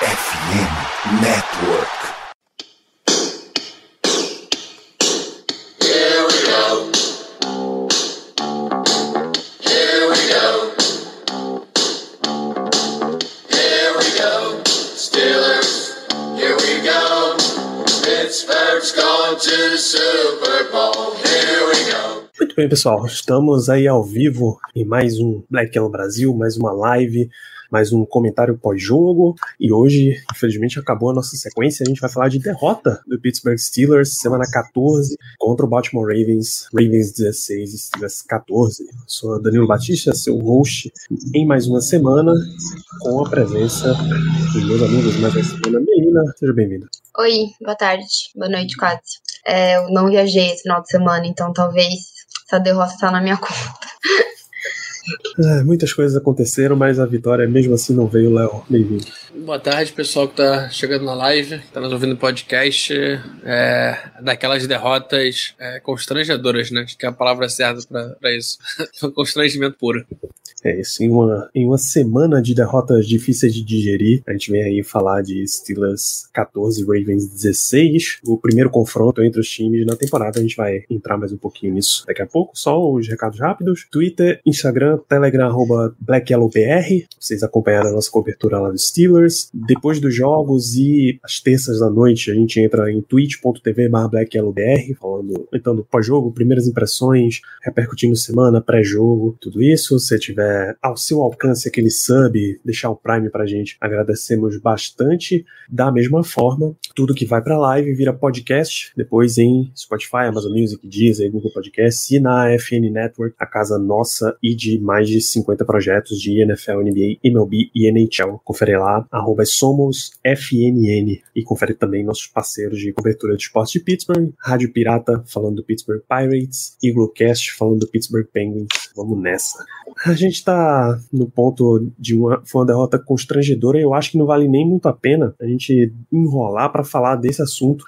FM Network. Here we go. Here we go. Here we go. Steelers, here we go. Pittsburgh's going to the Super Bowl. Here we go. Muito bem, pessoal. Estamos aí ao vivo em mais um Black Yellow Brasil, mais uma live, mais um comentário pós-jogo. E hoje, infelizmente, acabou a nossa sequência. A gente vai falar de derrota do Pittsburgh Steelers, semana 14, contra o Baltimore Ravens, Ravens 16, Steelers 14. Eu sou Danilo Batista, seu host, em mais uma semana, com a presença dos meus amigos mais uma semana. Menina, seja bem-vinda. Oi, boa tarde, boa noite, quase. É, eu não viajei esse final de semana, então talvez essa derrota tá na minha conta. É, muitas coisas aconteceram, mas a vitória mesmo assim não veio, Léo. Bem-vindo. Boa tarde, pessoal que tá chegando na live, que tá nos ouvindo no podcast. É, daquelas derrotas é, constrangedoras, né? Acho que é a palavra certa pra isso. Constrangimento puro. É isso, em uma, em uma semana de derrotas difíceis de digerir, a gente vem aí falar de Steelers 14, Ravens 16, o primeiro confronto entre os times na temporada. A gente vai entrar mais um pouquinho nisso daqui a pouco. Só os recados rápidos: Twitter, Instagram, Telegram, arroba BlackYellowBR. Vocês acompanharam a nossa cobertura lá do Steelers. Depois dos jogos e às terças da noite, a gente entra em twitch.tv BlackYellowBR, falando, entrando pós-jogo, primeiras impressões, repercutindo semana, pré-jogo, tudo isso. Se tiver ao seu alcance aquele sub, deixar o Prime pra gente, agradecemos bastante. Da mesma forma, tudo que vai pra live vira podcast, depois em Spotify, Amazon Music, Deezer, Google Podcasts e na FN Network, a casa nossa e de mais de 50 projetos de NFL, NBA, MLB e NHL. Confere lá, arroba SomosFNN e confere também nossos parceiros de cobertura de esportes de Pittsburgh, Rádio Pirata falando do Pittsburgh Pirates, Iglocast falando do Pittsburgh Penguins. Vamos nessa. A gente tá no ponto de uma, foi uma derrota constrangedora eu acho que não vale nem muito a pena a gente enrolar para falar desse assunto,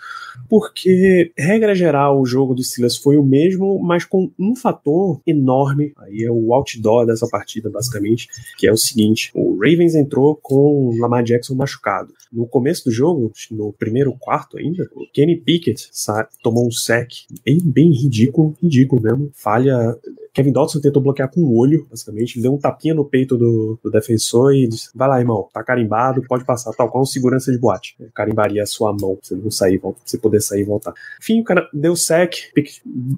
porque, regra geral, o jogo do Steelers foi o mesmo, mas com um fator enorme, aí é o outdoor dessa partida, basicamente, que é o seguinte: o Ravens entrou com Lamar Jackson machucado. No começo do jogo, no primeiro quarto ainda, o Kenny Pickett tomou um sec bem, bem ridículo, ridículo mesmo. Falha. Kevin Dodson tentou bloquear com o olho, basicamente, deu um tapinha no peito do, do defensor e disse: Vai lá, irmão, tá carimbado, pode passar, tal qual um segurança de boate. Carimbaria a sua mão pra você não sair, pra você poder sair e voltar. Enfim, o cara deu sec,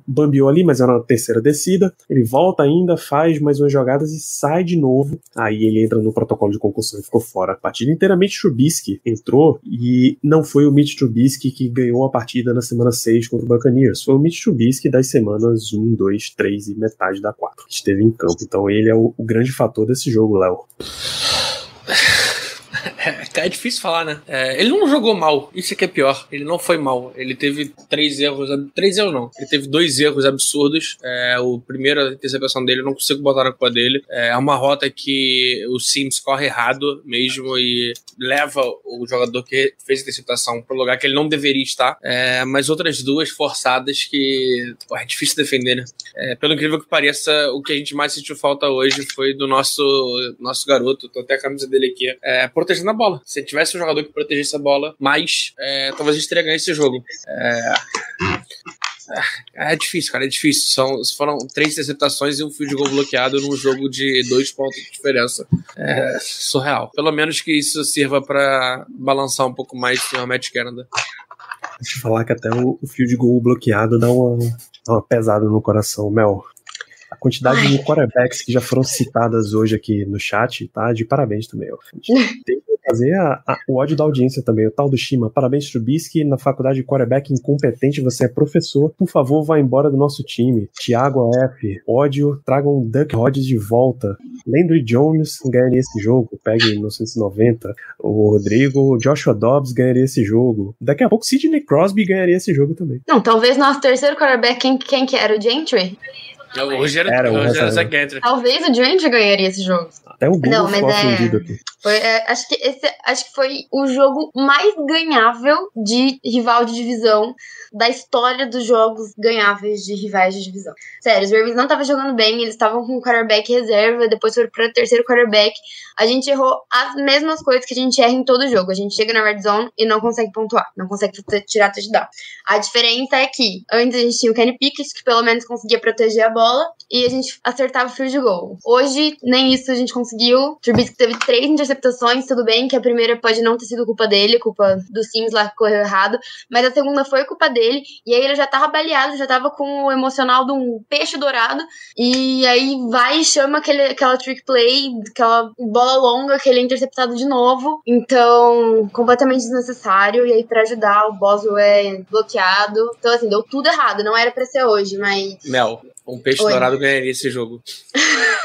bambiou ali, mas era uma terceira descida. Ele volta ainda, faz mais umas jogadas e sai de novo. Aí ele entra no protocolo de concussão e ficou fora. A partida inteiramente Trubisky entrou e não foi o Mitch Trubisky que ganhou a partida na semana 6 contra o Buccaneers. Foi o Mitch Trubisky das semanas 1, 2, 3 e metade da 4 que esteve em campo. Então ele é o, o grande fator desse jogo, Léo. É, é difícil falar, né? É, ele não jogou mal, isso é que é pior. Ele não foi mal. Ele teve três erros. Três erros não. Ele teve dois erros absurdos. É, o primeiro, a interceptação dele, eu não consigo botar na culpa dele. É uma rota que o Sims corre errado mesmo e leva o jogador que fez a interceptação para o lugar que ele não deveria estar. É, mas outras duas forçadas que pô, é difícil defender, né? É, pelo incrível que pareça, o que a gente mais sentiu falta hoje foi do nosso, nosso garoto. Tô até a camisa dele aqui. É, protegendo a bola. Se tivesse um jogador que protegesse a bola mais, é, talvez a gente teria ganho esse jogo. É, é difícil, cara, é difícil. São, foram três interceptações e um fio de gol bloqueado num jogo de dois pontos de diferença. É surreal. Pelo menos que isso sirva para balançar um pouco mais o Matt Canada. Deixa eu falar que até o, o fio de gol bloqueado dá uma, dá uma pesada no coração, Mel. A quantidade Ai. de quarterbacks que já foram citadas hoje aqui no chat, tá? De parabéns também. Ó. Tem fazer a, a, o ódio da audiência também, o tal do Shima. Parabéns, Trubisky, na faculdade de quarterback incompetente, você é professor. Por favor, vá embora do nosso time. Tiago F, ódio, tragam Duck Hodges de volta. Landry Jones ganharia esse jogo, pegue 1990. O Rodrigo, Joshua Dobbs ganharia esse jogo. Daqui a pouco, Sidney Crosby ganharia esse jogo também. Não, talvez nosso terceiro quarterback, quem, quem que era? O Gentry? O Rogério Era o o Rogério. Talvez o Giant ganharia esse jogo. Até o Google Não, mas é- aqui. Foi, é, acho, que esse, acho que foi o jogo mais ganhável de rival de divisão da história dos jogos ganháveis de rivais de divisão. Sério, os Ravens não estavam jogando bem, eles estavam com o quarterback reserva, depois foram para o terceiro quarterback. A gente errou as mesmas coisas que a gente erra em todo jogo. A gente chega na red zone e não consegue pontuar, não consegue tirar touchdown. A diferença é que antes a gente tinha o Kenny Pickett, que pelo menos conseguia proteger a bola, e a gente acertava o field goal. Hoje, nem isso a gente conseguiu. Trubisky teve três interceptações, tudo bem que a primeira pode não ter sido culpa dele, culpa do Sims lá que correu errado, mas a segunda foi culpa dele, e aí ele já tava baleado, já tava com o emocional de um peixe dourado, e aí vai e chama aquele, aquela trick play, aquela bola longa que ele é interceptado de novo. Então, completamente desnecessário. E aí, pra ajudar, o Boswell é bloqueado. Então, assim, deu tudo errado. Não era pra ser hoje, mas. Mel, um peixe Oi. dourado ganharia esse jogo.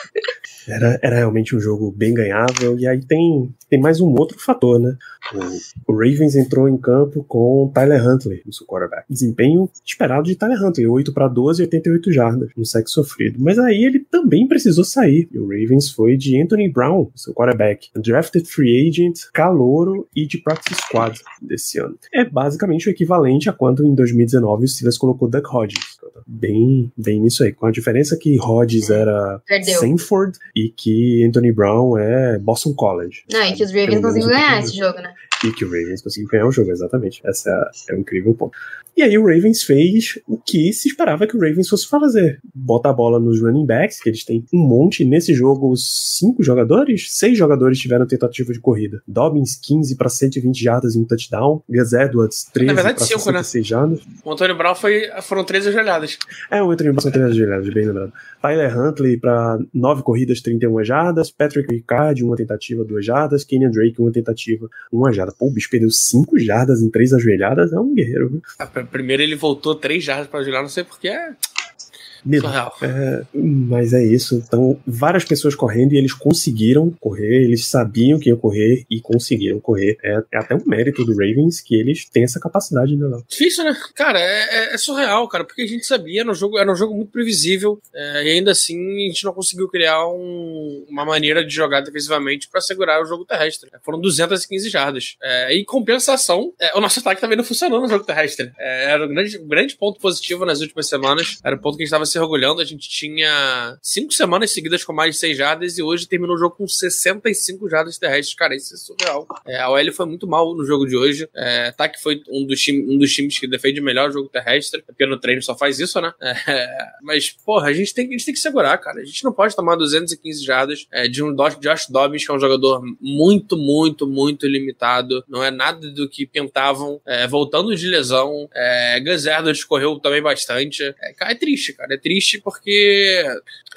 Era, era realmente um jogo bem ganhável. E aí tem, tem mais um outro fator, né? O, o Ravens entrou em campo com Tyler Huntley no seu quarterback. Desempenho esperado de Tyler Huntley, 8 para 12 e 88 jardas no sexo sofrido. Mas aí ele também precisou sair. E o Ravens foi de Anthony Brown, seu quarterback, drafted free agent, calouro e de practice squad desse ano. É basicamente o equivalente a quando em 2019 o Steelers colocou Duck Hodges. Bem, bem nisso aí. Com a diferença que Hodges era Perdeu. Sanford e que Anthony Brown é Boston College. Não, e que os Ravens conseguiram ganhar esse jogo, né? E que o Ravens conseguiu ganhar o jogo, exatamente. Esse é, é um incrível ponto. E aí o Ravens fez o que se esperava que o Ravens fosse fazer. Bota a bola nos running backs, que eles têm um monte. Nesse jogo, cinco jogadores? Seis jogadores tiveram tentativa de corrida. Dobbins, 15 para 120 jardas e um touchdown. Gus Edwards, 13 verdade, para cinco, né? 66 jardas. O Antônio Brown foi, foram 13 joelhadas. É, o Anthony Brown tem as joelhadas, bem lembrado. Tyler Huntley para 9 corridas, 31 jardas. Patrick Ricard, uma tentativa, 2 jardas. Kenyon Drake, uma tentativa, 1 jarda. Pô, o bicho perdeu 5 jardas em 3 ajoelhadas. É um guerreiro, viu? Pr- Primeiro ele voltou 3 jardas pra ajoelhar, não sei porquê. É Medo. É, mas é isso. Então, várias pessoas correndo e eles conseguiram correr, eles sabiam que iam correr e conseguiram correr. É, é até um mérito do Ravens que eles têm essa capacidade, né? Léo? Difícil, né? Cara, é, é- é surreal, cara, porque a gente sabia, era um jogo, era um jogo muito previsível, é, e ainda assim a gente não conseguiu criar um- uma maneira de jogar defensivamente pra segurar o jogo terrestre. É, Foram 215 jardas. Em compensação, o nosso ataque também não funcionou no jogo terrestre. Era um grande, grande ponto positivo nas últimas semanas, era o ponto que a gente estava se orgulhando. A gente tinha cinco semanas seguidas com mais de 6 jardas e hoje terminou o jogo com 65 jardas terrestres. Cara, isso é surreal. É, a OL foi muito mal no jogo de hoje. É, ataque foi um dos, time- um dos times que defende melhor o jogo terrestre, porque no treino só faz isso, né? É, mas, porra, a gente, tem, a gente tem que segurar, cara. A gente não pode tomar 215 jardas é, de um Josh Dobbins, que é um jogador muito, muito, muito limitado. Não é nada do que pintavam. É, voltando de lesão, é, Gus correu também bastante. É, é triste, cara. É triste porque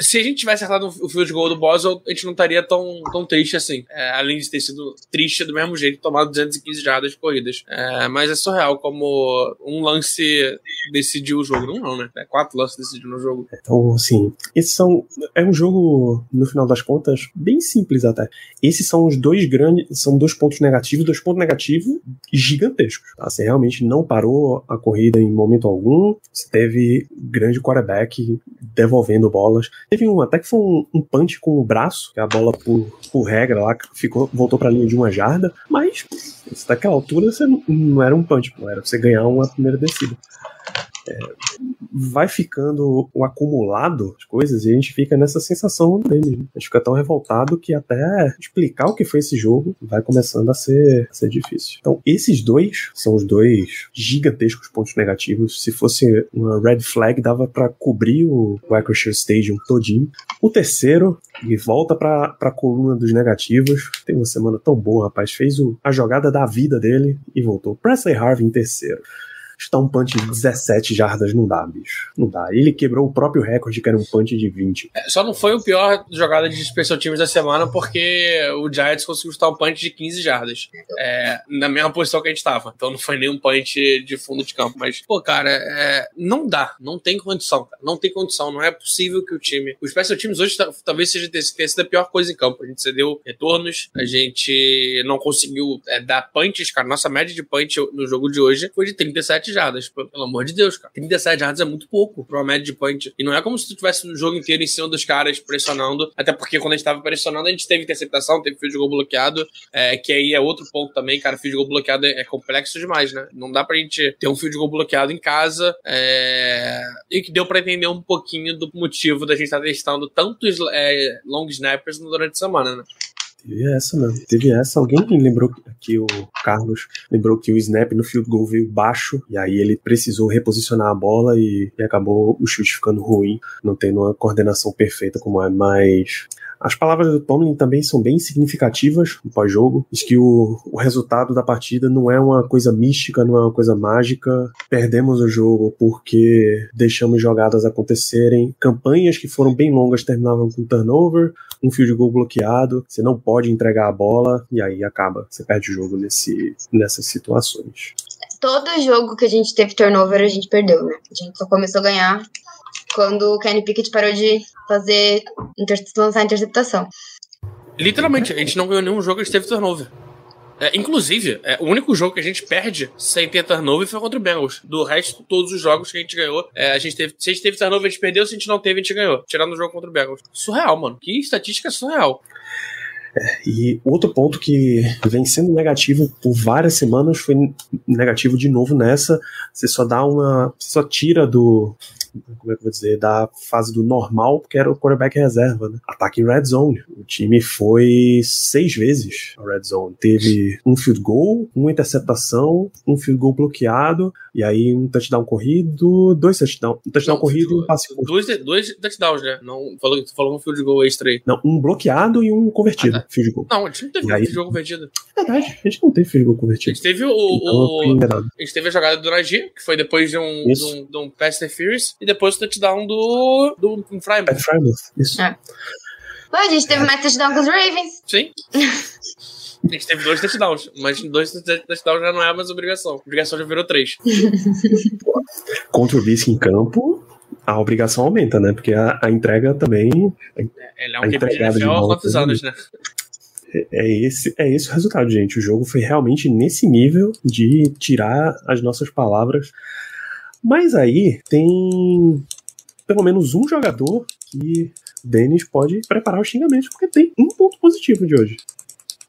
se a gente tivesse acertado o field goal do Boswell, a gente não estaria tão, tão triste assim. É, além de ter sido triste do mesmo jeito, tomado 215 jardas corridas. É, mas é surreal como um lance decidiu o jogo. Não, não, né? É, quatro lances decidiram o jogo. Então, assim, esses são. É um jogo, no final das contas, bem simples até. Esses são os dois grandes. São dois pontos negativos, dois pontos negativos gigantescos. Tá? Você realmente não parou a corrida em momento algum. Você teve grande quarterback devolvendo bolas. Teve um até que foi um, um punch com o braço, que a bola, por, por regra lá, ficou, voltou pra linha de uma jarda. Mas, daquela altura, você não, era um punch, era você ganhar uma primeira descida vai ficando o acumulado as coisas e a gente fica nessa sensação dele. né? A gente fica tão revoltado que até explicar o que foi esse jogo vai começando a ser, a ser difícil. Então, esses dois são os dois gigantescos pontos negativos. Se fosse uma red flag, dava para cobrir o Acrisure Stadium todinho. O terceiro, e volta pra, pra coluna dos negativos. Tem uma semana tão boa, rapaz. Fez o, a jogada da vida dele e voltou. Presley Harvey em terceiro chutar um punch de 17 jardas não dá, bicho. Não dá. Ele quebrou o próprio recorde, que era um punch de 20. É, Só não foi o pior jogada de special teams da semana porque o Giants conseguiu chutar um punch de 15 jardas. É, na mesma posição que a gente tava. Então não foi nenhum punch de fundo de campo. Mas, pô, cara, é, não dá. Não tem condição, cara. Não tem condição. Não é possível que o time. Os special teams hoje tá- talvez seja ter sido a pior coisa em campo. A gente cedeu retornos, a gente não conseguiu é, dar punches, cara. Nossa média de punch no jogo de hoje foi de 37 37 jardas. Pelo amor de Deus, cara. 37 jardas é muito pouco pra uma média de point. E não é como se tu tivesse no jogo inteiro em cima dos caras pressionando. Até porque quando a gente tava pressionando, a gente teve interceptação, teve field goal bloqueado. É, que aí é outro ponto também, cara. Field goal bloqueado é, é complexo demais, né? Não dá pra gente ter um field goal bloqueado em casa. É... E que deu pra entender um pouquinho do motivo da gente estar tá testando tantos é, long snappers durante a semana, né? Teve essa, né? Teve essa. Alguém lembrou que o Carlos lembrou que o snap no field goal veio baixo e aí ele precisou reposicionar a bola e, e acabou o chute ficando ruim, não tendo uma coordenação perfeita como é, mas as palavras do Tomlin também são bem significativas no pós-jogo. Diz que o, o resultado da partida não é uma coisa mística, não é uma coisa mágica. Perdemos o jogo porque deixamos jogadas acontecerem. Campanhas que foram bem longas terminavam com turnover, um field goal bloqueado. Você não pode entregar a bola e aí acaba. Você perde o jogo nesse, nessas situações. Todo jogo que a gente teve turnover, a gente perdeu, né? A gente só começou a ganhar quando o Kenny Pickett parou de fazer lançar interceptação. Literalmente, a gente não ganhou nenhum jogo que teve turnover. É, inclusive, é, o único jogo que a gente perde sem ter turnover foi contra o Bengals. Do resto, todos os jogos que a gente ganhou, é, a gente teve, se a gente teve turnover, a gente perdeu. Se a gente não teve, a gente ganhou. Tirando o jogo contra o Bengals. Surreal, mano. Que estatística surreal. É, e outro ponto que vem sendo negativo por várias semanas foi negativo de novo nessa. Você só dá uma. Você só tira do, como é que eu vou dizer, da fase do normal, porque era o quarterback reserva, né? Ataque em red zone. O time foi seis vezes a red zone. Teve um field goal, uma interceptação, um field goal bloqueado, e aí um touchdown corrido, dois touchdowns. Um touchdown Não, corrido e um passe curto. Dois, dois touchdowns, né? Não, falou, tu falou um field goal extra aí. Não, um bloqueado e um convertido. Ah, tá. Field goal. Não, a gente não teve e aí... field goal convertido. É verdade, a gente não teve field goal convertido. A gente teve o. Então, o... A gente teve a jogada do Najee, que foi depois de um, de um, de um pass interference, e depois o touchdown do. do Frymouth. Pat Frymouth, isso. É. a gente teve é. mais touchdown com os Ravens. Sim. A gente teve dois touchdowns, mas dois touchdowns já não é mais obrigação. A obrigação já virou três. Contra o vice em campo, a obrigação aumenta, né? Porque a, a entrega também. É, ele é um QB de NFL há quantos anos, né? É, é esse, é esse o resultado, gente. O jogo foi realmente nesse nível de tirar as nossas palavras mas aí tem pelo menos um jogador que Denis pode preparar os xingamentos, porque tem um ponto positivo de hoje.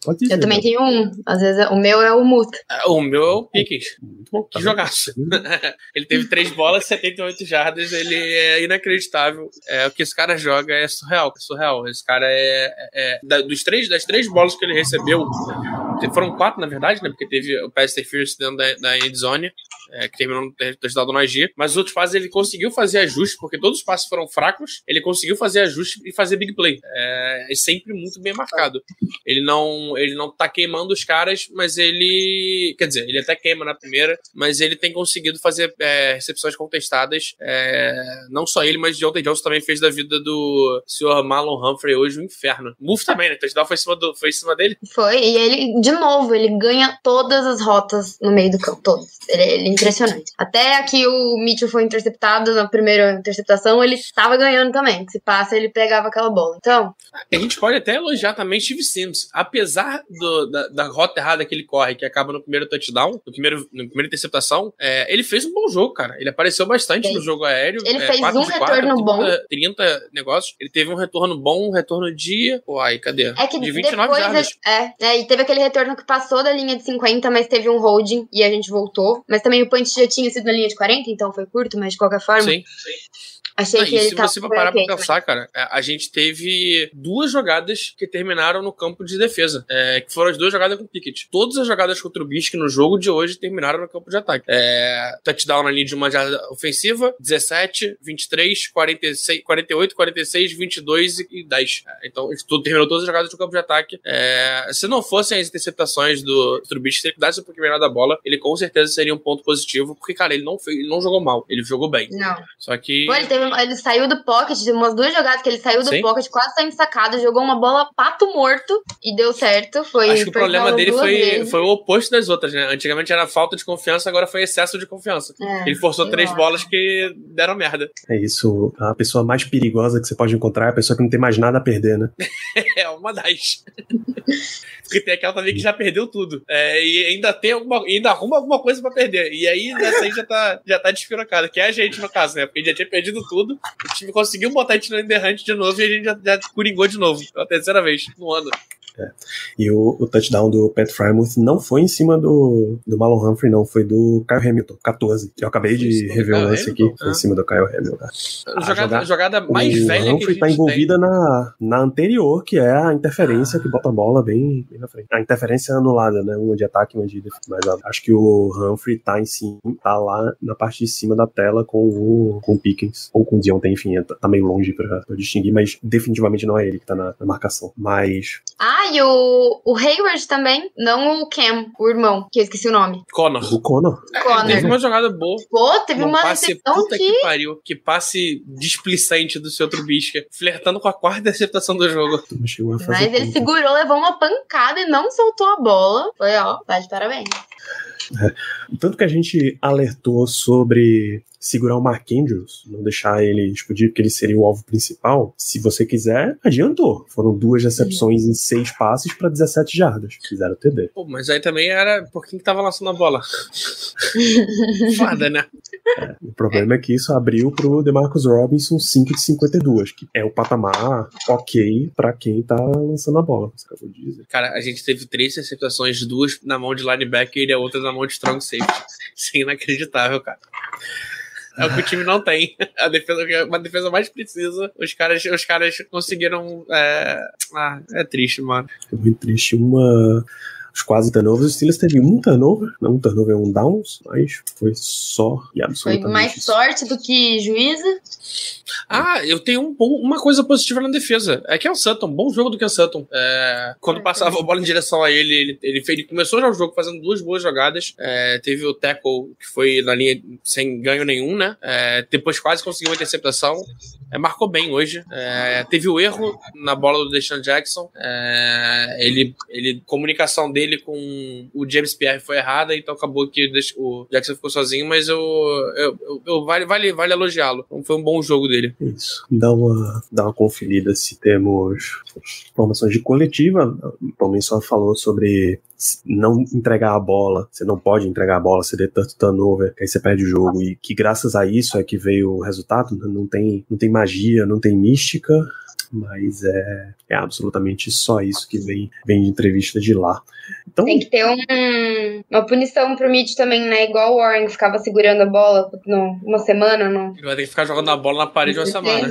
Pode dizer, eu também né? tenho um. Às vezes o meu é o Muta. É, o meu é o Pickens. Que tá jogaço. ele teve três bolas, 78 jardas. Ele é inacreditável. É, o que esse cara joga é surreal. É surreal. Esse cara é. é, é dos três, das três bolas que ele recebeu, foram quatro, na verdade, né? Porque teve o pass interference dentro da, da endzone é, que terminou no touchdown do Najee, mas os outros passes ele conseguiu fazer ajuste, porque todos os passes foram fracos, ele conseguiu fazer ajuste e fazer big play. É, é sempre muito bem marcado. Ele não, ele não tá queimando os caras, mas ele. Quer dizer, ele até queima na primeira, mas ele tem conseguido fazer é, recepções contestadas. É, não só ele, mas Deontay Johnson também fez da vida do senhor Marlon Humphrey hoje um inferno. Move também, né? O touchdown foi em cima, do, foi em cima dele. Foi, e ele, de novo, ele ganha todas as rotas no meio do campo, todas. Ele, ele impressionante. Até aqui o Mitchell foi interceptado na primeira interceptação, ele estava ganhando também. Se passa, ele pegava aquela bola. Então. A gente pode até elogiar também Steve Sims. Apesar do, da, da, rota errada que ele corre, que acaba no primeiro touchdown, no primeiro, na primeira interceptação, é, ele fez um bom jogo, cara. Ele apareceu bastante Sim. no jogo aéreo. Ele é, fez um retorno 4, bom. 30 negócios. Ele teve um retorno bom, um retorno de. Uai, cadê? É que de 29 jardas. É, é, e teve aquele retorno que passou da linha de 50, mas teve um holding e a gente voltou. Mas também o punch já tinha sido na linha de 40, então foi curto, mas de qualquer forma. Sim, sim. Achei que ele se você for parar pra pensar, cara, é, a gente teve duas jogadas que terminaram no campo de defesa, é, que foram as duas jogadas com o Pickett. Todas as jogadas contra o Bisque no jogo de hoje terminaram no campo de ataque. É, touchdown na linha de uma jarda ofensiva, 17, 23, 46, 48, 46, 22 e 10. É, então, tudo terminou todas as jogadas no campo de ataque. É, se não fossem as interceptações do Trubisky, se ele cuidasse um pouquinho melhor da bola, ele com certeza seria um ponto positivo, porque, cara, ele não, fez, ele não jogou mal, ele jogou bem. Não. Só que. Pô, ele teve ele saiu do pocket, umas duas jogadas que ele saiu do Sim. pocket, quase saindo sacado, jogou uma bola pato morto e deu certo. Foi Acho que o problema dele foi, vezes. foi o oposto das outras, né? Antigamente era falta de confiança, agora foi excesso de confiança. É, Ele forçou três acho. bolas que deram merda. É isso. A pessoa mais perigosa que você pode encontrar é a pessoa que não tem mais nada a perder, né? É uma das. Porque tem aquela também que já perdeu tudo. É, e ainda tem alguma. Ainda arruma alguma coisa pra perder. E aí, nessa aí já tá, já tá despirocada. Que é a gente, no caso, né? Porque a gente já tinha perdido tudo. O time conseguiu botar a gente no Enderhunt de novo e a gente já, já de novo. Pela terceira vez no ano. E o, o touchdown do Pat Frymouth não foi em cima do, do Marlon Humphrey, não. Foi do Kyle Hamilton, 14. Eu acabei de rever o lance aqui. Foi em Ah. cima do Kyle Hamilton. A jogada, jogada mais o velha que a Humphrey gente tá tem. envolvida na, na anterior, que é a interferência que bota a bola bem, bem na frente. A interferência é anulada, né? Uma de ataque e uma de defesa. Mas acho que o Humphrey tá em cima, tá lá na parte de cima da tela com o, com o Pickens. Ou com o Deontay, enfim, tá, tá meio longe pra, pra distinguir, mas definitivamente não é ele que tá na, na marcação. Mas Ah, e o, o Hayward também, não o Cam, o irmão, que eu esqueci o nome. Connor. o Conor, Connor. Teve uma jogada boa. Pô, teve Um uma passe recepção puta que. que pariu. Que passe displicente do seu Trubisky. Flertando com a quarta interceptação do jogo. não Mas ele segurou, levou uma pancada e não soltou a bola. Foi, ó, tá de parabéns. Tanto que a gente alertou sobre segurar o Mark Andrews, não deixar ele explodir, porque ele seria o alvo principal. Se você quiser, adiantou. Foram duas recepções em seis passes para 17 jardas. Fizeram TD. Pô, mas aí também era por quem que tava lançando a bola. Foda, né? O problema é que isso abriu pro DeMarcus Robinson 5 de 52, que é o patamar ok para quem tá lançando a bola. Você acabou de dizer. Cara, a gente teve três interceptações, duas na mão de linebacker e a outra na mão de strong safety. Isso é inacreditável, cara. É o que o time não tem. A defesa, uma defesa mais precisa. Os caras, os caras conseguiram. É... Ah, é triste, mano. É muito triste. Uma. Os quase turnovers. Os Steelers teve um turnover. Não um turnover, um downs, mas foi só e Foi absolutamente. mais isso. sorte do que juíza. Ah, eu tenho um bom- uma coisa positiva na defesa. É que é o Sutton, bom jogo do que o Sutton. É, quando passava a bola em direção a ele, ele, ele, fez- ele começou já o jogo fazendo duas boas jogadas. É, teve o tackle que foi na linha sem ganho nenhum, né? É, depois quase conseguiu uma interceptação. É, marcou bem hoje. É, teve o erro na bola do Deshaun Jackson. É, ele, ele, comunicação dele com o James Pierre foi errada, então acabou que o Jackson ficou sozinho, mas eu, eu, eu- eu- vale, vale, vale elogiá-lo. Então, Foi um bom jogo dele. Isso. Dá uma, dá uma conferida se temos informações de coletiva. Também só falou sobre não entregar a bola. Você não pode entregar a bola, você dê tanto turnover, que aí você perde o jogo. E que graças a isso é que veio o resultado. né? Não tem, não tem magia, não tem mística. Mas é, é absolutamente só isso que vem, vem de entrevista de lá. Então, Tem que ter um- uma punição pro Mitch também, né? Igual o Warren que ficava segurando a bola no, uma semana, não. Ele vai ter que ficar jogando a bola na parede uma semana.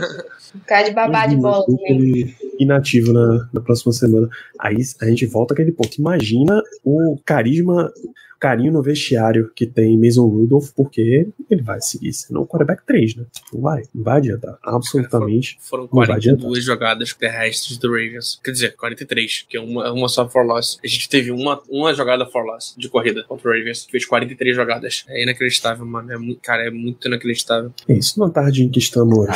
Ficar de babá de bola Imagina, também. inativo na, na próxima semana. Aí a gente volta àquele ponto. Imagina o carisma, carinho no vestiário que tem Mason Rudolph, porque ele vai seguir sendo o quarterback 3, né? Não vai, não vai adiantar. Absolutamente. Foram Não vai 42 jogadas terrestres do Ravens. Quer dizer, 43, que é uma, uma só for loss. A gente teve uma, uma jogada for loss de corrida contra o Ravens. Fez 43 jogadas. É inacreditável, mano. É cara, é muito inacreditável. É isso. Numa tarde em que estamos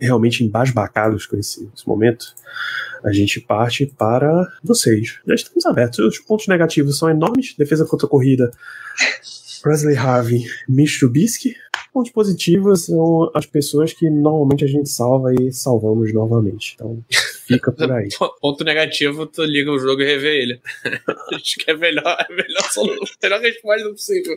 realmente embasbacados com esse, esse momento, a gente parte para vocês. Já estamos abertos. Os pontos negativos são enormes. Defesa contra a corrida. Presley Harvey, Mitch Trubisky. Pontos positivos são as pessoas que normalmente a gente salva e salvamos novamente. Então, fica por aí. Ponto negativo, tu liga o jogo e revê ele. Acho que é melhor, é melhor, solu- melhor resposta possível.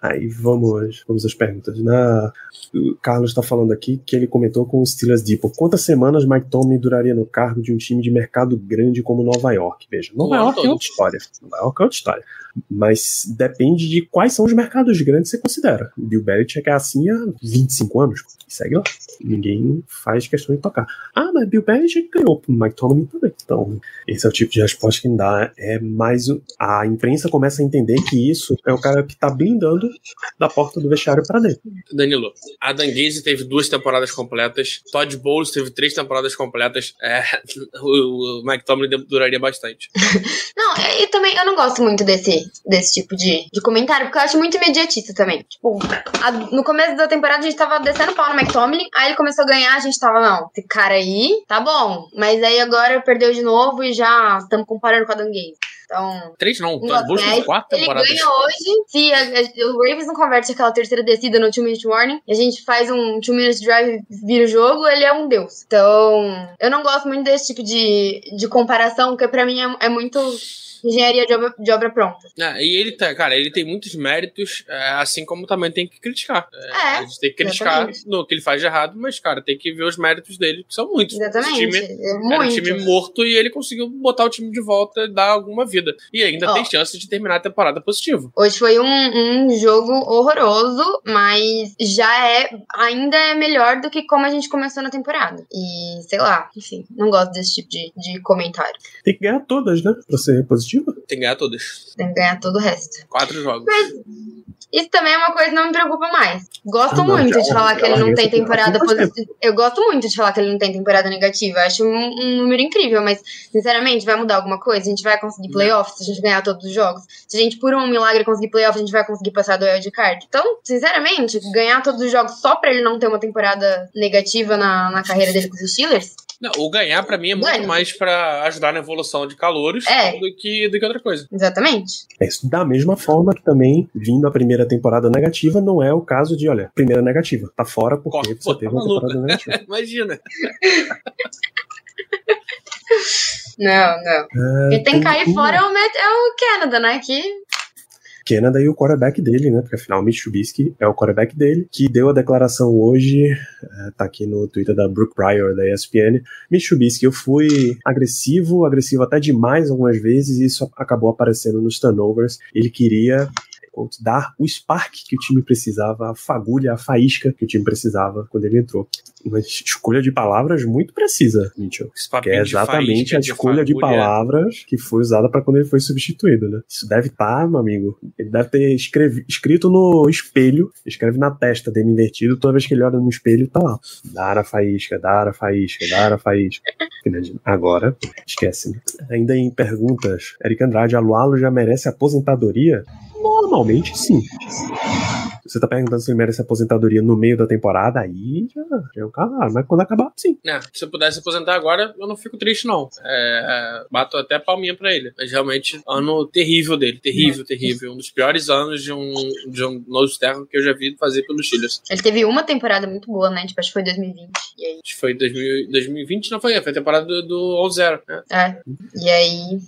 Aí vamos, vamos às perguntas. Na, o Carlos está falando aqui que ele comentou com o Steelers Depot. Quantas semanas Mike Tomlin duraria no cargo de um time de mercado grande como Nova York? Veja, Nova York é todo. outra história. Nova York é outra história. Mas depende de quais são os mercados grandes que você considera. O Bill Belichick é assim há 25 anos. Segue lá. Ninguém faz questão de tocar. Ah, mas Bill Belichick ganhou. Mike Tomlin também. Então, esse é o tipo de resposta que dá. É mais. A imprensa começa a entender que isso é o cara que tá blindando da porta do vestiário para dentro. Danilo, Adam Gaze teve duas temporadas completas, Todd Bowles teve três temporadas completas, é, o, o Mike Tomlin duraria bastante. Não, e também eu não gosto muito desse, desse tipo de, de comentário, porque eu acho muito imediatista também. Tipo, a- no começo da temporada a gente tava descendo pau no McTominay, aí ele começou a ganhar, a gente tava, não, esse cara aí tá bom. Mas aí agora perdeu de novo e já estamos comparando com a Dan Gaze. Então, Três não, o Não, Todd Bowles é, teve quatro ele temporadas. ganha hoje. Se a- a- o Ravens não converte aquela terceira descida no 2 minute warning, a gente faz um 2 minute drive e vira o jogo, ele é um deus. Então, eu não gosto muito desse tipo de, de comparação, porque pra mim é, é muito engenharia de obra, de obra pronta. É, e ele tá, cara, ele tem muitos méritos, é, assim como também tem que criticar. É, É, a gente tem que criticar exatamente. no que ele faz de errado, mas, cara, tem que ver os méritos dele, que são muitos. Esse Exatamente. time é Era um muito. time morto e ele conseguiu botar o time de volta e dar alguma vida. E ainda Ó. tem chance de terminar a temporada positivo. Hoje foi um, um jogo horroroso, mas já é ainda é melhor do que como a gente começou na temporada. E sei lá, enfim, não gosto desse tipo de, de comentário. Tem que ganhar todas, né? Pra ser positiva. Tem que ganhar todas. Tem que ganhar todo o resto. Quatro jogos. Isso também é uma coisa que não me preocupa mais. Gosto Ah, não, muito já- de falar que já ele não tem temporada positiva. Eu gosto muito de falar que ele não tem temporada negativa. Acho um, um número incrível, mas, sinceramente, vai mudar alguma coisa? A gente vai conseguir playoffs se a gente ganhar todos os jogos? Se a gente, por um milagre, conseguir playoffs, a gente vai conseguir passar do wild card? Então, sinceramente, ganhar todos os jogos só pra ele não ter uma temporada negativa na, na carreira dele com os Steelers? Não, o ganhar pra mim é muito Ganha. mais pra ajudar na evolução de calouros É. do, que, do que outra coisa. Exatamente. É isso. Da mesma forma que também, vindo a primeira temporada negativa, não é o caso de, olha, primeira negativa. Tá fora porque Corta, você pô, teve tá uma maluco. temporada negativa. Imagina. Não, não. É, Quem tem que cair fora é o, é o Canada, né? Que Canada e o quarterback dele, né? Porque afinal, Mitch Trubisky é o quarterback dele, que deu a declaração hoje, é, tá aqui no Twitter da Brooke Pryor, da ESPN. Mitch Trubisky, eu fui agressivo, agressivo até demais algumas vezes, e isso acabou aparecendo nos turnovers. Ele queria dar o spark que o time precisava, a fagulha, a faísca que o time precisava quando ele entrou. Uma escolha de palavras muito precisa, Mitchell. Que é de exatamente faísca, a escolha de fagulha. palavras que foi usada para quando ele foi substituído, né? Isso deve estar, meu amigo. Ele deve ter escrevi- escrito no espelho, escreve na testa dele invertido, toda vez que ele olha no espelho, tá lá. Dar a faísca, dar a faísca, dar a faísca. Agora, esquece. né? Ainda em perguntas, Eric Andrade, a Lualo já merece aposentadoria? Normalmente, sim. Você tá perguntando se ele merece aposentadoria no meio da temporada, aí já, já é um caralho. Mas quando acabar, sim. É, se eu pudesse aposentar agora, eu não fico triste, não. É, é, bato até a palminha pra ele. Mas realmente, ano terrível dele. Terrível, terrível. Um dos piores anos de um, de um novo terra que eu já vi fazer pelos Steelers. ele teve uma temporada muito boa, né? Tipo, acho que foi 2020. E aí Acho que foi 2000, 2020, não foi? Foi a temporada do, do 11-0. Né? É. E aí.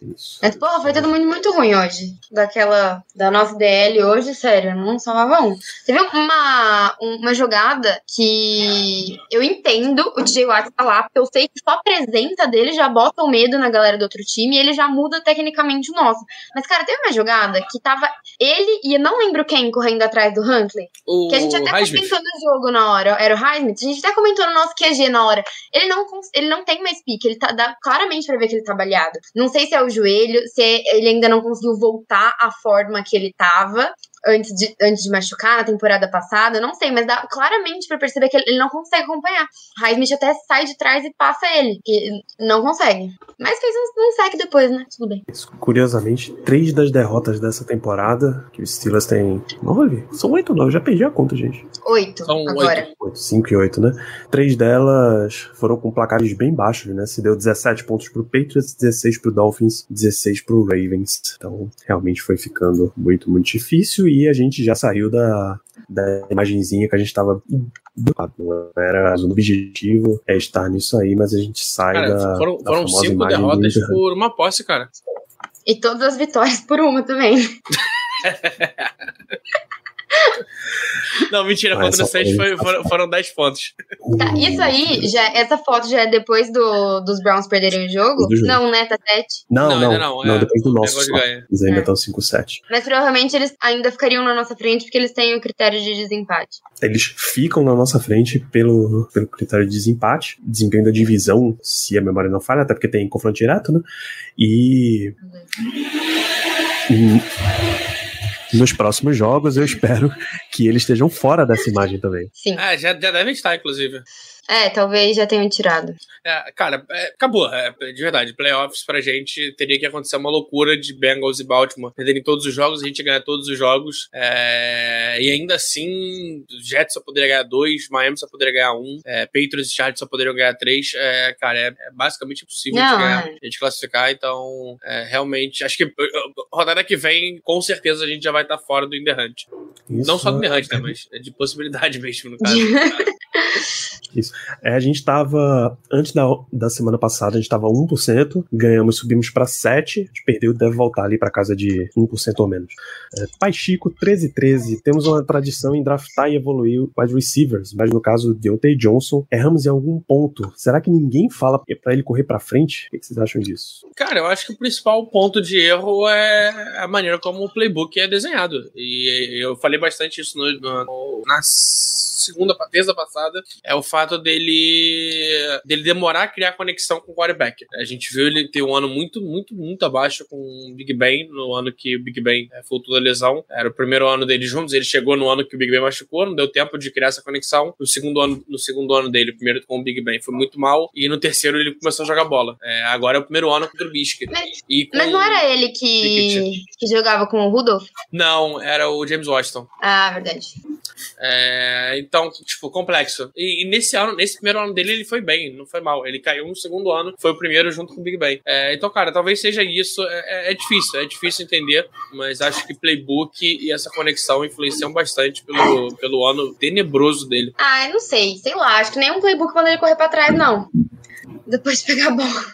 Isso. Mas, porra, foi todo mundo muito ruim hoje. Daquela. Da nossa DL hoje, sério, não salvava um. Teve uma, uma jogada que eu entendo o DJ Watt falar, porque eu sei que só a presença dele já bota o medo na galera do outro time e ele já muda tecnicamente o nosso. Mas, cara, teve uma jogada que tava ele e eu não lembro quem correndo atrás do Huntley. O Que a gente até Highsmith. comentou no jogo na hora. Era o Highsmith. A gente até comentou no nosso QG na hora. Ele não, ele não tem mais pique. Ele tá dá claramente pra ver que ele tá baleado. Não sei se é o joelho, se ele ainda não conseguiu voltar à forma que ele tava antes de, antes de machucar na temporada passada. Não sei, mas dá claramente pra perceber que ele, ele não consegue acompanhar. Highsmith até sai de trás e passa ele. Que não consegue. Mas fez um, um sec depois, né? Tudo bem. Curiosamente, três das derrotas dessa temporada, que os Steelers têm nove? São oito ou nove? Já perdi a conta, gente. Oito São agora. oito. Oito, cinco e oito, né? Três delas foram com placares bem baixos, né? Se deu 17 pontos pro Patriots, 16 pro Dolphins, 16 pro Ravens. Então, realmente foi ficando muito, muito difícil e a gente já saiu da, da imagenzinha que a gente tava... Não era o objetivo é estar nisso aí, mas a gente sai Cara, da, foram, da foram famosa cinco imagem derrotas do- por uma posse, cara. E todas as vitórias por uma também. Não, mentira, Ah, contra o Saints foi- foram, foram 10 pontos. Tá, isso aí, já, essa foto já é depois do, dos Browns perderem o jogo? Jogo. Não, né? Tá 7. Não, Não, não, ainda não, não, é, depois do nosso ganha. Eles ainda É. estão 5-7. Mas provavelmente eles ainda ficariam na nossa frente porque eles têm o critério de desempate. Eles ficam na nossa frente pelo, pelo critério de desempate, desempenho da divisão, se a memória não falha, até porque tem confronto direto, né? E. Hum, Nos próximos jogos, eu espero que eles estejam fora dessa imagem também. Sim. Ah, já, já devem estar, inclusive. É, talvez já tenham tirado. É, cara, é, acabou. É, de verdade, playoffs pra gente teria que acontecer uma loucura de Bengals e Baltimore perderem todos os jogos, a gente ganhar todos os jogos. é, e ainda assim, Jets só poderia ganhar dois, Miami só poderia ganhar um, é, Patriots e Chargers só poderiam ganhar três. É, cara, é, é basicamente impossível Não, de ganhar, é. a gente classificar. Então, é, realmente, acho que rodada que vem, com certeza a gente já vai estar fora do In The Hunt. Isso, Não só do The Hunt, né, mas é de possibilidade mesmo, no caso. É, a gente tava. Antes da, da semana passada, a gente tava 1%, ganhamos, subimos pra 7%, a gente perdeu, deve voltar ali pra casa de 1% ou menos. É, Pai Chico, 13-13, temos uma tradição em draftar e evoluir wide receivers, mas no caso de Deontay Johnson, erramos em algum ponto. Será que ninguém fala pra ele correr pra frente? O que vocês acham disso? Cara, eu acho que o principal ponto de erro é a maneira como o playbook é desenhado. E eu falei bastante isso no, no- na segunda, terça passada, é o fato dele, dele demorar a criar conexão com o quarterback. A gente viu ele ter um ano muito, muito, muito abaixo com o Big Ben, no ano que o Big Ben eh, voltou da lesão. Era o primeiro ano dele juntos, ele chegou no ano que o Big Ben machucou, não deu tempo de criar essa conexão. No segundo ano, no segundo ano dele, o primeiro com o Big Ben foi muito mal, e no terceiro ele começou a jogar bola. É, agora é o primeiro ano contra o Bisque. Mas, mas não era ele que, que jogava com o Rudolph? Não, era o James Washington. Ah, verdade. É, então, tipo, complexo. E, e nesse ano, nesse primeiro ano dele, ele foi bem, não foi mal. Ele caiu no segundo ano, foi o primeiro junto com o Big Ben. É, então, cara, talvez seja isso. É, é- é difícil, é difícil entender, mas acho que playbook e essa conexão influenciam bastante pelo, pelo ano tenebroso dele. Ah, eu não sei. Sei lá, acho que nenhum playbook manda ele correr pra trás, não. Depois de pegar a bola.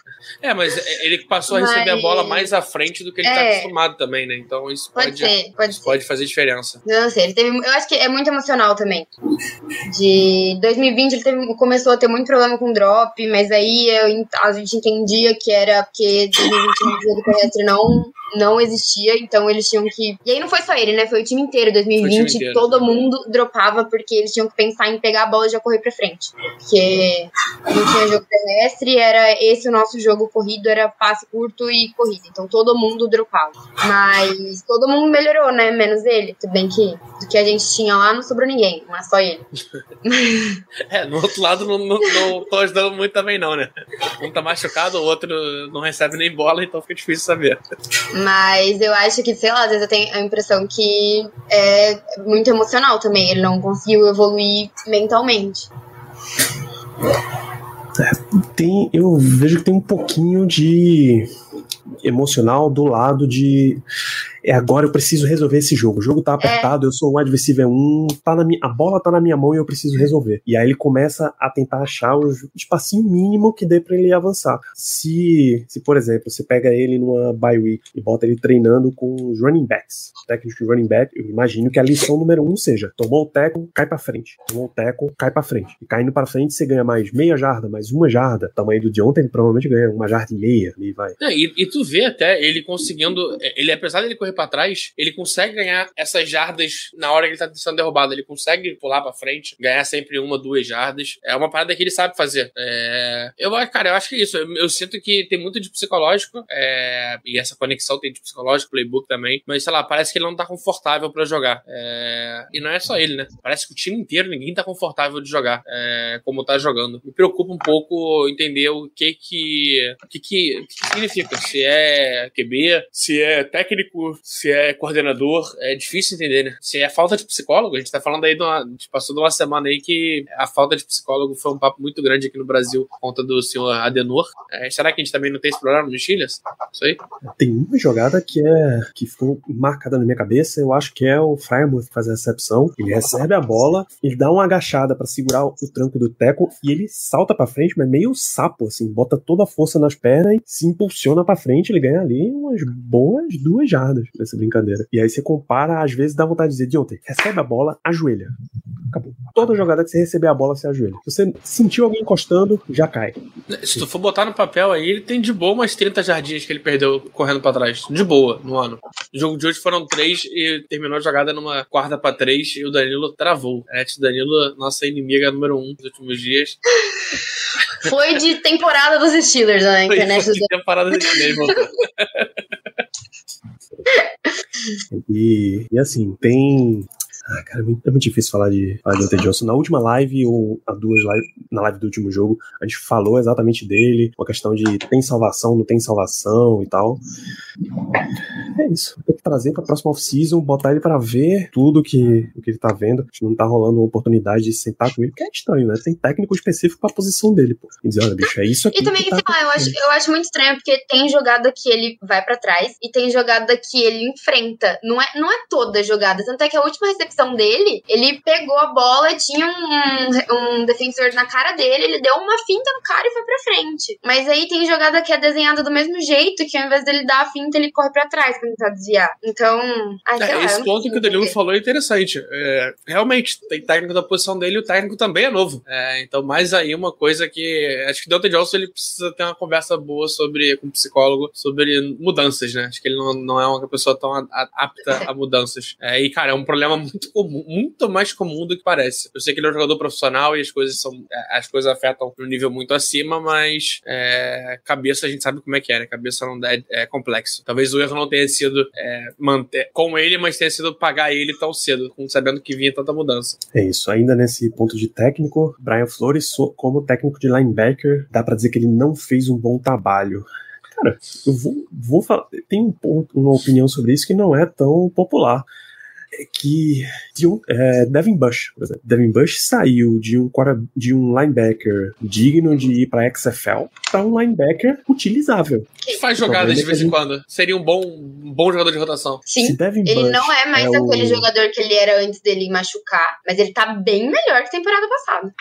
É, mas ele passou a receber a Mas- bola mais à frente do que ele tá É. acostumado também, né? Então isso Pode, pode, ser, pode isso pode fazer diferença. Eu não sei, ele teve. Eu acho que é muito emocional também. De 2020 ele teve- começou a ter muito problema com drop, mas aí eu a gente entendia que era porque 2020 no jogo terrestre não, não existia, então eles tinham que. E aí não foi só ele, né? Foi o time inteiro. 2020 inteiro. todo mundo dropava porque eles tinham que pensar em pegar a bola e já correr pra frente. Porque não tinha jogo terrestre, era esse o nosso jogo corrido, era passe curto e corrida. Então todo mundo dropava. Mas todo mundo melhorou, né? Menos ele. Tudo bem que do que a gente tinha lá não sobrou ninguém, não é só ele. É, no outro lado não, não, não tô ajudando muito também não, né? Um tá machucado, o outro não recebe nem bola, então fica difícil saber. Mas eu acho que, sei lá, às vezes eu tenho a impressão que é muito emocional também. Ele não conseguiu evoluir mentalmente. Tem, eu vejo que tem um pouquinho de emocional do lado de é agora eu preciso resolver esse jogo. O jogo tá apertado, eu sou um wide receiver 1, tá na minha, a bola tá na minha mão e eu preciso resolver. E aí ele começa a tentar achar o espacinho mínimo que dê pra ele avançar. Se, se por exemplo, você pega ele numa bye week e bota ele treinando com os running backs, técnico de running back, eu imagino que a lição número um seja: tomou o teco, cai pra frente. Tomou o teco, cai pra frente. E caindo pra frente, você ganha mais meia jarda, mais uma jarda. O tamanho do de ontem, ele provavelmente ganha uma jarda e meia. E vai. É, e, e tu vê até ele conseguindo. Ele, apesar dele correr pra trás, ele consegue ganhar essas jardas na hora que ele tá sendo derrubado. Ele consegue pular pra frente, ganhar sempre uma, duas jardas. É uma parada que ele sabe fazer. É, eu, cara, eu acho que é isso. Eu, eu sinto que tem muito de psicológico. é, e essa conexão tem de psicológico, playbook também. Mas, sei lá, parece que ele não tá confortável pra jogar. É, e não é só ele, né? Parece que o time inteiro, ninguém tá confortável de jogar é, como tá jogando. Me preocupa um pouco entender o que que, o que, que, o que significa. Se é QB, se é técnico, se é coordenador. É difícil entender, né? Se é falta de psicólogo, a gente tá falando aí de uma. Passou de uma semana aí que a falta de psicólogo foi um papo muito grande aqui no Brasil por conta do senhor Adenor. É, será que a gente também não tem esse problema no Steelers? Isso aí? Tem uma jogada que é que ficou marcada na minha cabeça, eu acho que é o Firemouth que faz a recepção. Ele recebe a bola, ele dá uma agachada pra segurar o tranco do teco e ele salta pra frente, mas meio sapo, assim, bota toda a força nas pernas e se impulsiona pra frente, ele ganha ali umas boas duas jardas nessa brincadeira. E aí você compara, às vezes dá vontade de dizer, Deontay, recebe a bola, ajoelha. Acabou. Toda jogada que você receber a bola, você ajoelha. Se você sentiu alguém encostando, já cai. Se tu for botar no papel aí, ele tem de boa umas 30 jardinhas que ele perdeu correndo pra trás. De boa, no ano. No jogo de hoje foram três e terminou a jogada numa quarta pra três e o Danilo travou. A net do Danilo, nossa inimiga número um dos últimos dias. Foi de temporada dos Steelers, né? A internet Foi parada de chinês, voltou. E, e assim, tem. Ah, cara, é muito, é muito difícil falar de, falar de Deontay Johnson. Na última live, ou a duas live, na live do último jogo, a gente falou exatamente dele, uma questão de tem salvação, não tem salvação e tal. É isso. Tem que trazer pra próxima off-season, botar ele pra ver tudo que, o que ele tá vendo. Acho que não tá rolando uma oportunidade de sentar com ele, que é estranho, né? Tem técnico específico pra posição dele, pô. E dizer, olha, bicho, é isso aqui. E também, tá lá, eu acho, eu acho muito estranho, porque tem jogada que ele vai pra trás e tem jogada que ele enfrenta. Não é, não é toda jogada. Tanto é que a última recepção dele, ele pegou a bola, tinha um, um defensor na cara dele, ele deu uma finta no cara e foi pra frente. Mas aí tem jogada que é desenhada do mesmo jeito, que ao invés dele dar a finta, ele corre pra trás pra tentar desviar. Então, sei É, lá, esse ponto que o Danilo falou é interessante. É, realmente, tem técnico da posição dele e o técnico também é novo. É, então, mais aí uma coisa que. Acho que o Dante Johnson ele precisa ter uma conversa boa sobre, com o psicólogo sobre mudanças, né? Acho que ele não, não é uma pessoa tão a- a- apta a mudanças. É, e, cara, é um problema muito comum, muito mais comum do que parece. Eu sei que ele é um jogador profissional e as coisas são. é, As coisas afetam no nível muito acima, mas é, cabeça a gente sabe como é que é, né? Cabeça não é, é complexo. Talvez o erro não tenha sido é, manter com ele, mas tenha sido pagar ele tão cedo, sabendo que vinha tanta mudança. É isso. Ainda nesse ponto de técnico, Brian Flores, como técnico de linebacker, dá pra dizer que ele não fez um bom trabalho. Cara, eu vou, vou falar. Tem um uma opinião sobre isso que não é tão popular. É que de um, é, Devin Bush, por exemplo. Devin Bush saiu de um, de um linebacker digno de ir pra XFL para um linebacker utilizável. Faz O jogadas problema de é vez que em quando. Seria um bom, um bom jogador de rotação. Sim. Ele Bush não é mais é aquele o- jogador que ele era antes dele machucar, mas ele tá bem melhor que temporada passada.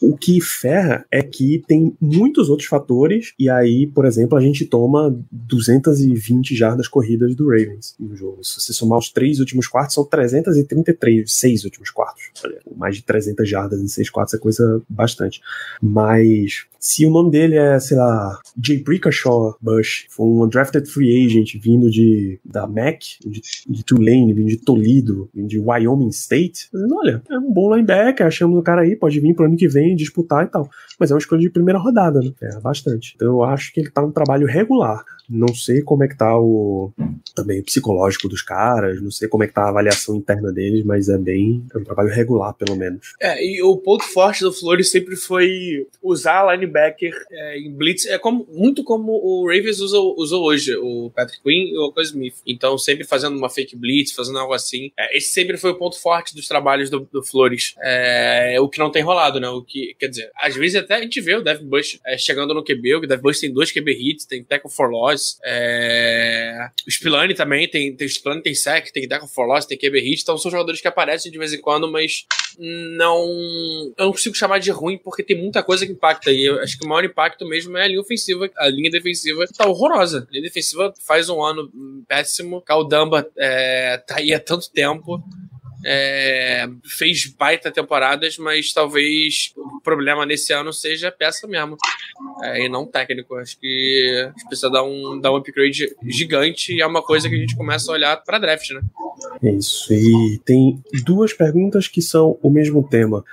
O que ferra é que tem muitos outros fatores, e aí, por exemplo, a gente toma 220 jardas corridas do Ravens no jogo. Se você somar os três últimos quartos, são 333, seis últimos quartos. Mais de 300 jardas em seis quartos é coisa bastante. Mas se o nome dele é, sei lá, Jay Brickashaw Bush, foi um drafted free agent vindo de da MAC, de, de Tulane, vindo de Toledo, vindo de Wyoming State, dizendo, olha, é um bom linebacker, achamos o cara aí, pode vir pro ano que vem disputar e tal. Mas é uma escolha de primeira rodada, né? É bastante. Então eu acho que ele tá um trabalho regular. Não sei como é que tá o também o psicológico dos caras, não sei como é que tá a avaliação interna deles, mas é bem é um trabalho regular, pelo menos. É, e o ponto forte do Flores sempre foi usar linebacker é, em blitz. É como, muito como o Ravens usou, usou hoje, o Patrick Quinn e o Ocon Smith. Então, sempre fazendo uma fake blitz, fazendo algo assim. É, esse sempre foi o ponto forte dos trabalhos do, do Flores. É, o que não tem rolado, né? O que, quer dizer, às vezes até a gente vê o Devin Bush é, chegando no QB, o Devin Bush tem dois QB hits, tem tackle for loss. É, o Spillane também tem, tem o Spillane tem sack, tem tackle for loss, tem QB hit. Então, são jogadores que aparecem de vez em quando, mas não. Eu não consigo chamar de ruim porque tem muita coisa que impacta. E eu acho que o maior impacto mesmo é a linha ofensiva. A linha defensiva tá horrorosa. A linha defensiva faz um ano péssimo. Caldamba é, tá aí há tanto tempo. É, fez baita temporadas, mas talvez o problema nesse ano seja peça mesmo. É, e não técnico. Acho que precisa dar um, dar um upgrade gigante e é uma coisa que a gente começa a olhar pra draft, né? É isso. E tem duas perguntas que são o mesmo tema.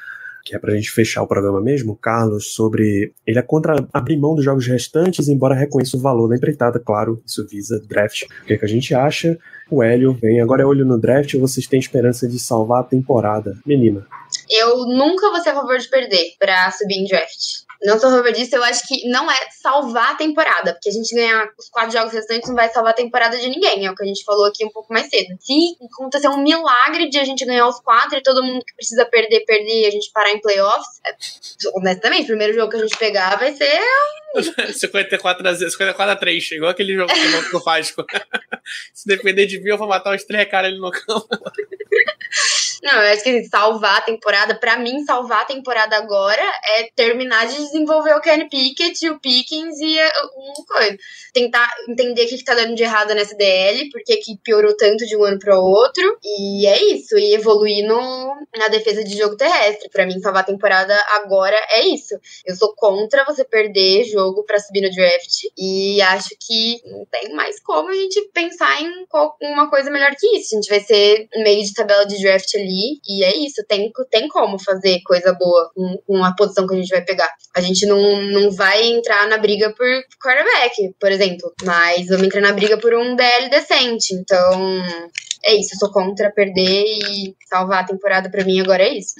Que é pra gente fechar o programa mesmo, Carlos, sobre. Ele é contra abrir mão dos jogos restantes, embora reconheça o valor da empreitada, claro, isso visa draft. O que, é que a gente acha? O Hélio vem, agora é olho no draft vocês têm esperança de salvar a temporada? Menina. Eu nunca vou ser a favor de perder pra subir em draft. Não sou a favor disso, eu acho que não é salvar a temporada, porque a gente ganhar os quatro jogos restantes não vai salvar a temporada de ninguém, é o que a gente falou aqui um pouco mais cedo. Se acontecer um milagre de a gente ganhar os quatro e todo mundo que precisa perder, perder e a gente parar em playoffs, é, honestamente, o primeiro jogo que a gente pegar vai ser 54 a 0, 54 a 3, igual aquele jogo que o Vasco. Se depender de mim, eu vou matar os três caras ali no campo. Não, eu acho que salvar a temporada, pra mim, salvar a temporada agora é terminar de desenvolver o Kenny Pickett o Pickens e a- uma coisa. Tentar entender o que, que tá dando de errado nessa DL, porque que piorou tanto de um ano pro outro. E é isso, e evoluir no, na defesa de jogo terrestre. Pra mim, salvar a temporada agora é isso. Eu sou contra você perder jogo pra subir no draft. E acho que não tem mais como a gente pensar em uma coisa melhor que isso. A gente vai ser meio de tabela de draft ali ali. E é isso, tem, tem como fazer coisa boa com, com a posição que a gente vai pegar. A gente não, não vai entrar na briga por quarterback, por exemplo. Mas vamos entrar na briga por um DL decente. Então, é isso. Eu sou contra perder e salvar a temporada pra mim agora é isso.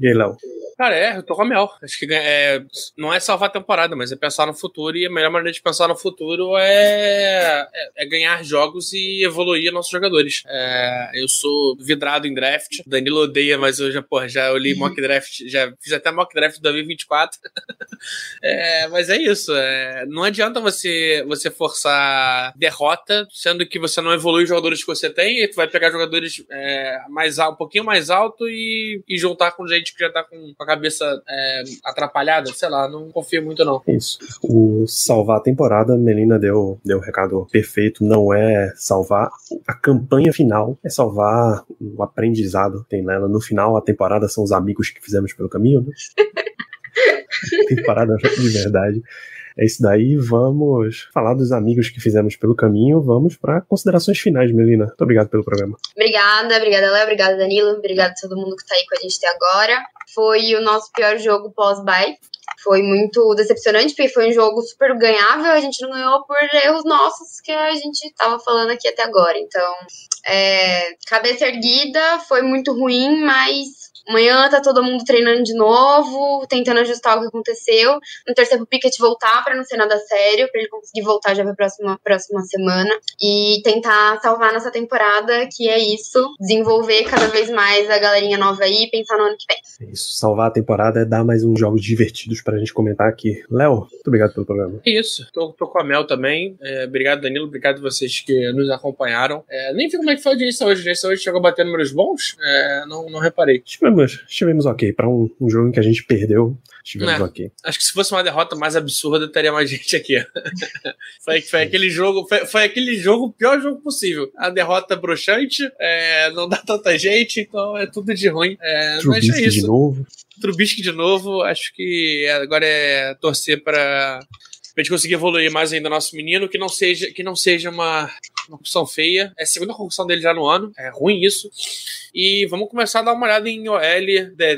E aí, Léo? Cara, é, eu tô com a Mel. Acho que é, não é salvar a temporada, mas é pensar no futuro. E a melhor maneira de pensar no futuro é, é, é ganhar jogos e evoluir nossos jogadores. É, eu sou vidrado em draft. Danilo odeia, mas eu já, porra, já olhei mock draft, já fiz até mock draft 2024. é, mas é isso. É, não adianta você, você forçar derrota, sendo que você não evolui os jogadores que você tem, e tu vai pegar jogadores mais um pouquinho mais alto e, e juntar com gente que já tá com a cabeça é, atrapalhada, sei lá, não confio muito não. Isso. O salvar a temporada, Melina deu, deu o recado perfeito, não é salvar a campanha final, é salvar o aprendizado tem nela. No final, a temporada são os amigos que fizemos pelo caminho, né? temporada de verdade. É isso daí, vamos falar dos amigos que fizemos pelo caminho. Vamos para considerações finais, Melina. Muito obrigado pelo programa. Obrigada, obrigada, Léo, obrigada, Danilo, obrigada a todo mundo que tá aí com a gente até agora. Foi o nosso pior jogo pós-bye. Foi muito decepcionante, porque foi um jogo super ganhável. A gente não ganhou por erros nossos que a gente tava falando aqui até agora. Então, é, cabeça erguida, foi muito ruim, mas Amanhã tá todo mundo treinando de novo, tentando ajustar o que aconteceu. No terceiro Pickett voltar para não ser nada sério, para ele conseguir voltar já pra próxima, próxima semana. E tentar salvar nossa temporada, que é isso. Desenvolver cada vez mais a galerinha nova aí e pensar no ano que vem. É isso. Salvar a temporada é dar mais uns jogos divertidos pra gente comentar aqui. Léo, muito obrigado pelo programa. É isso. Tô, tô com a Mel também. É, obrigado, Danilo. Obrigado vocês que nos acompanharam. É, nem vi como é que foi a audiência hoje. A audiência hoje chegou a bater números bons? É, não, não reparei. Estivemos, estivemos ok. Pra um, um jogo em que a gente perdeu, estivemos É. ok. Acho que se fosse uma derrota mais absurda, teria mais gente aqui. foi, foi aquele jogo, foi, foi aquele jogo, o pior jogo possível. A derrota broxante, é, não dá tanta gente, então é tudo de ruim. É, mas é isso. de novo. Trubisky de novo, acho que agora é torcer para a gente conseguir evoluir mais ainda nosso menino, que não seja, que não seja uma, uma concussão feia. É a segunda concussão dele já no ano, é ruim isso. E vamos começar a dar uma olhada em OL,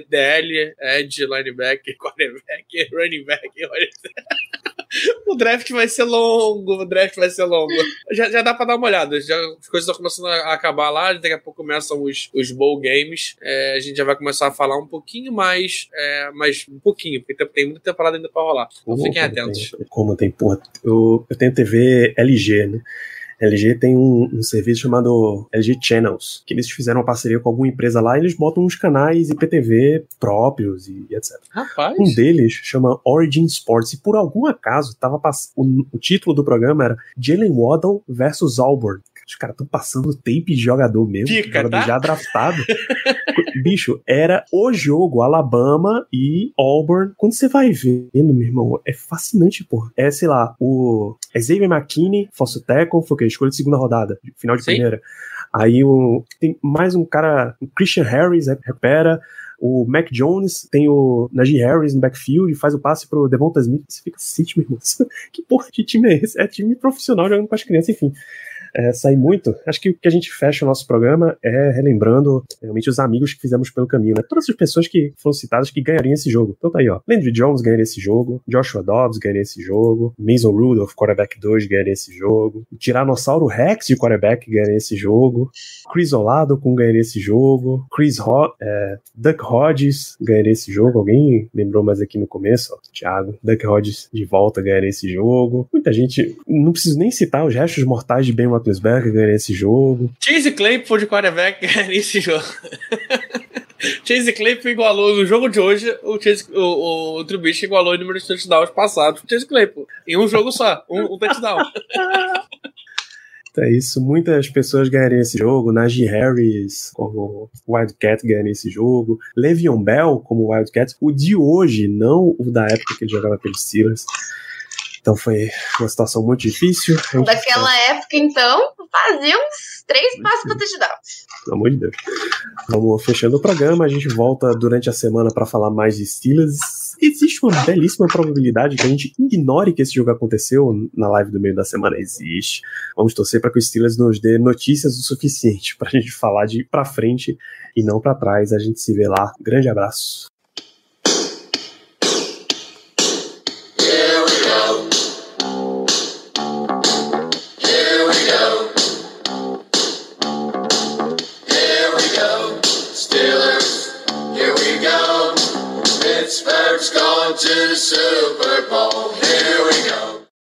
DL, Edge, Linebacker, Quarterback, Running Back. O draft vai ser longo, o draft vai ser longo. Já, já dá pra dar uma olhada. Já, as coisas estão começando a acabar lá, daqui a pouco começam os, os bowl games. É, a gente já vai começar a falar um pouquinho mais, é, mas um pouquinho, porque tem, tem muita temporada ainda pra rolar. Então fiquem Como atentos. Tem, como tem, porra, eu, eu tenho TV LG, né? LG tem um, um serviço chamado LG Channels, que eles fizeram uma parceria com alguma empresa lá e eles botam uns canais IPTV próprios e, e etc. Rapaz. Um deles chama Origin Sports e por algum acaso tava pass... o, o título do programa era Jalen Waddle versus Auburn. Os caras estão passando tape de jogador mesmo, Fica, jogador tá? já draftado. Bicho, era o jogo Alabama e Auburn. Quando você vai vendo, meu irmão, é fascinante, porra. É, sei lá, o Xavier McKinney, falso tackle, foi o quê? Escolha de segunda rodada, final de Sim. primeira. Aí o, tem mais um cara, o Christian Harris né, recupera. O Mac Jones tem o Najee Harris no backfield, faz o passe pro Devonta Smith. Você fica, cite, meu irmão. Que porra de time é esse? É time profissional jogando com as crianças, enfim. É, sai muito. Acho que o que a gente fecha o nosso programa é relembrando realmente os amigos que fizemos pelo caminho, né? Todas as pessoas que foram citadas que ganhariam esse jogo. Então tá aí, ó. Landry Jones ganharia esse jogo, Joshua Dobbs ganharia esse jogo, Mason Rudolph, quarterback 2, ganharia esse jogo, Tiranossauro Rex de quarterback ganharia esse jogo, Chris Olado com ganharia esse jogo, Chris Ho é, Duck Hodges ganharia esse jogo. Alguém lembrou mais aqui no começo, ó, Thiago. Duck Hodges de volta ganharia esse jogo. Muita gente, não preciso nem citar os restos mortais de Ben Roethlisberger ganharia esse jogo. Chase Claypool de quarterback nesse jogo. Chase Claypool igualou no jogo de hoje, o, Chase, o, o, o igualou o número de touchdowns passados pro Chase Claypool. Em um jogo só, um, um touchdown. Então é isso, muitas pessoas ganhariam esse jogo. Najee Harris como Wildcat ganharia esse jogo. Le'Veon Bell como Wildcat. O de hoje, não o da época que ele jogava pelos Steelers. Então foi uma situação muito difícil. A Daquela época, então, fazer uns três passos pra touchdown. Pelo amor de Deus. Vamos fechando o programa, a gente volta durante a semana para falar mais de Steelers. Existe uma belíssima probabilidade que a gente ignore que esse jogo aconteceu na live do meio da semana. Existe. Vamos torcer para que o Steelers nos dê notícias o suficiente pra gente falar de pra frente e não para trás. A gente se vê lá. Grande abraço. soon.